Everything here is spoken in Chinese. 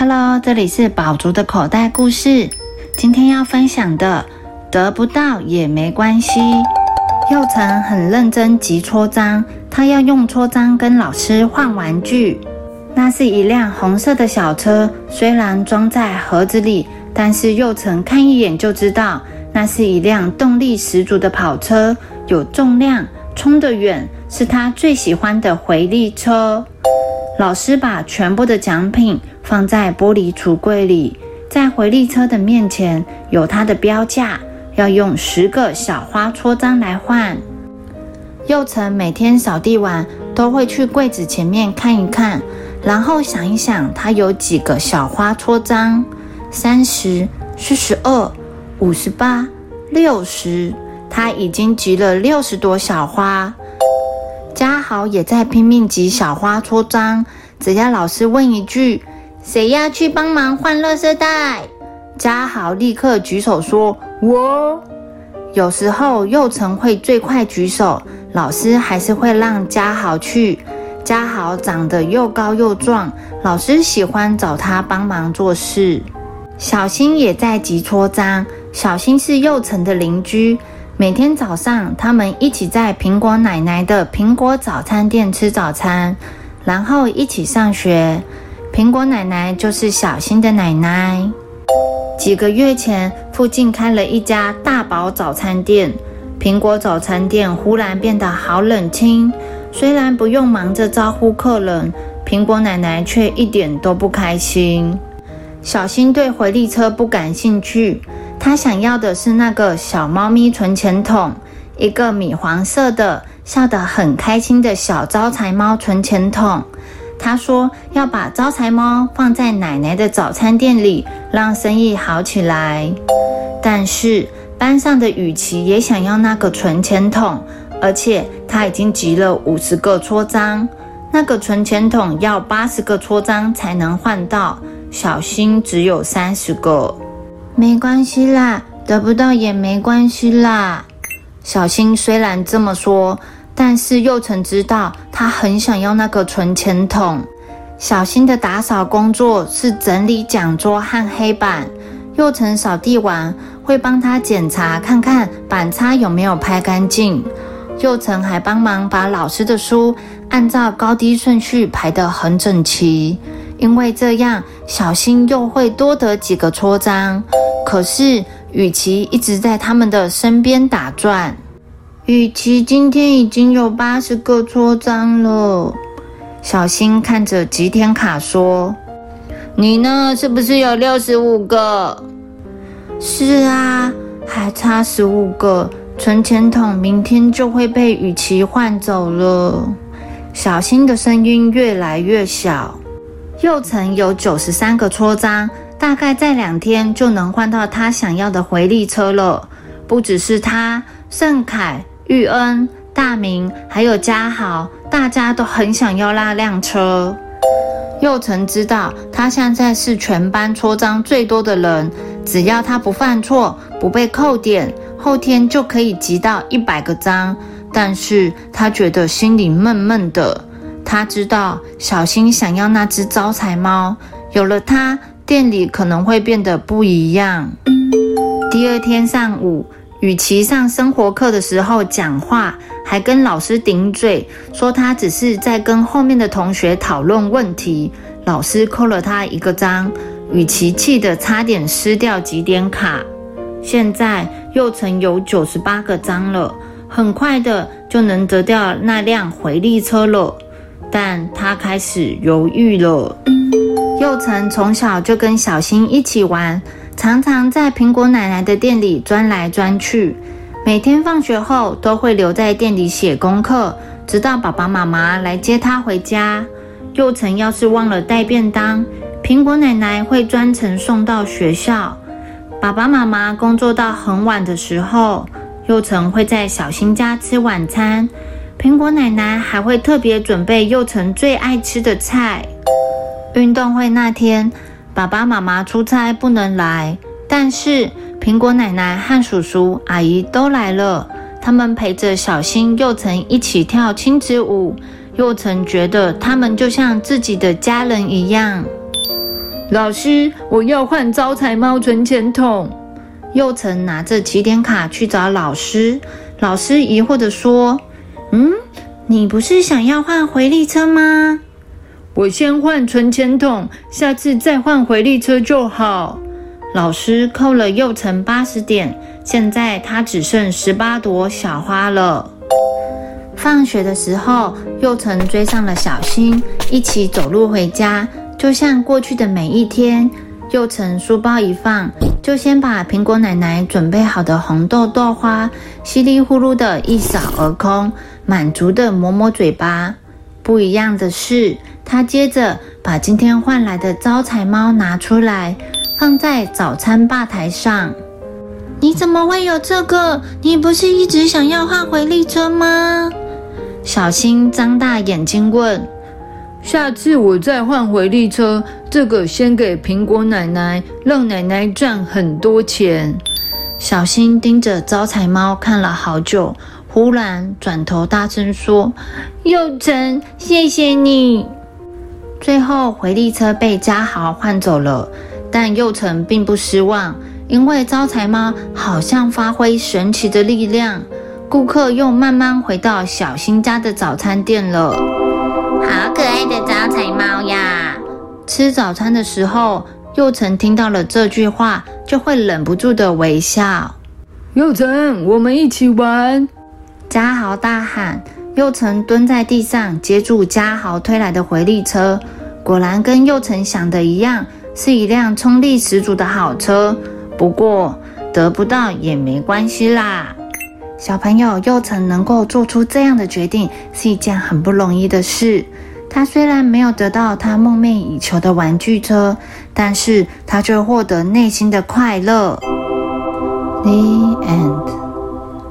Hello，这里是宝竹的口袋故事。今天要分享的，得不到也没关系。佑成很认真集戳章，他要用戳章跟老师换玩具。那是一辆红色的小车，虽然装在盒子里，但是佑成看一眼就知道，那是一辆动力十足的跑车，有重量，冲得远，是他最喜欢的回力车。老师把全部的奖品放在玻璃橱柜里，在回力车的面前有它的标价，要用十个小花戳章来换。佑成每天扫地完都会去柜子前面看一看，然后想一想他有几个小花戳章：三十、四十二、五十八、六十。他已经集了六十朵小花。嘉豪也在拼命集小花戳章，只要老师问一句：“谁要去帮忙换垃圾袋？”嘉豪立刻举手说：“我。”有时候幼成会最快举手，老师还是会让嘉豪去。嘉豪长得又高又壮，老师喜欢找他帮忙做事。小新也在集戳章，小新是幼成的邻居。每天早上，他们一起在苹果奶奶的苹果早餐店吃早餐，然后一起上学。苹果奶奶就是小新的奶奶。几个月前，附近开了一家大宝早餐店，苹果早餐店忽然变得好冷清。虽然不用忙着招呼客人，苹果奶奶却一点都不开心。小新对回力车不感兴趣。他想要的是那个小猫咪存钱筒，一个米黄色的、笑得很开心的小招财猫存钱筒。他说要把招财猫放在奶奶的早餐店里，让生意好起来。但是班上的雨琪也想要那个存钱筒，而且他已经集了五十个戳章，那个存钱筒要八十个戳章才能换到，小新只有三十个。没关系啦，得不到也没关系啦。小新虽然这么说，但是佑成知道他很想要那个存钱筒。小新的打扫工作是整理讲桌和黑板，佑成扫地完会帮他检查看看板擦有没有拍干净。佑成还帮忙把老师的书按照高低顺序排得很整齐。因为这样，小新又会多得几个戳章。可是与其一直在他们的身边打转。雨琪今天已经有八十个戳章了。小新看着吉田卡说：“你呢？是不是有六十五个？”“是啊，还差十五个存钱筒，明天就会被雨琪换走了。”小新的声音越来越小。右层有九十三个戳章，大概在两天就能换到他想要的回力车了。不只是他，盛凯、玉恩、大明还有嘉豪，大家都很想要那辆车。右城知道他现在是全班戳章最多的人，只要他不犯错、不被扣点，后天就可以集到一百个章。但是他觉得心里闷闷的。他知道小新想要那只招财猫，有了它，店里可能会变得不一样。第二天上午，雨琪上生活课的时候讲话，还跟老师顶嘴，说他只是在跟后面的同学讨论问题。老师扣了他一个章，雨琪气得差点撕掉几点卡。现在又成有九十八个章了，很快的就能得掉那辆回力车了。但他开始犹豫了。佑成从小就跟小新一起玩，常常在苹果奶奶的店里钻来钻去。每天放学后都会留在店里写功课，直到爸爸妈妈来接他回家。佑成要是忘了带便当，苹果奶奶会专程送到学校。爸爸妈妈工作到很晚的时候，佑成会在小新家吃晚餐。苹果奶奶还会特别准备幼成最爱吃的菜。运动会那天，爸爸妈妈出差不能来，但是苹果奶奶和叔叔阿姨都来了。他们陪着小新幼成一起跳亲子舞，幼成觉得他们就像自己的家人一样。老师，我要换招财猫存钱筒。佑成拿着起点卡去找老师，老师疑惑地说：“嗯，你不是想要换回力车吗？我先换存钱筒，下次再换回力车就好。”老师扣了佑成八十点，现在他只剩十八朵小花了。放学的时候，佑成追上了小新，一起走路回家，就像过去的每一天。佑成书包一放，就先把苹果奶奶准备好的红豆豆花稀里呼噜的一扫而空，满足的抹抹嘴巴。不一样的是，他接着把今天换来的招财猫拿出来，放在早餐吧台上。你怎么会有这个？你不是一直想要换回力车吗？小新张大眼睛问。下次我再换回力车，这个先给苹果奶奶，让奶奶赚很多钱。小新盯着招财猫看了好久，忽然转头大声说：“佑成，谢谢你！”最后回力车被嘉豪换走了，但佑成并不失望，因为招财猫好像发挥神奇的力量，顾客又慢慢回到小新家的早餐店了。好可爱的招财猫呀！吃早餐的时候，佑成听到了这句话，就会忍不住的微笑。佑成，我们一起玩！嘉豪大喊。佑成蹲在地上接住嘉豪推来的回力车，果然跟佑成想的一样，是一辆冲力十足的好车。不过得不到也没关系啦。小朋友佑成能够做出这样的决定，是一件很不容易的事。他虽然没有得到他梦寐以求的玩具车，但是他却获得内心的快乐。The end.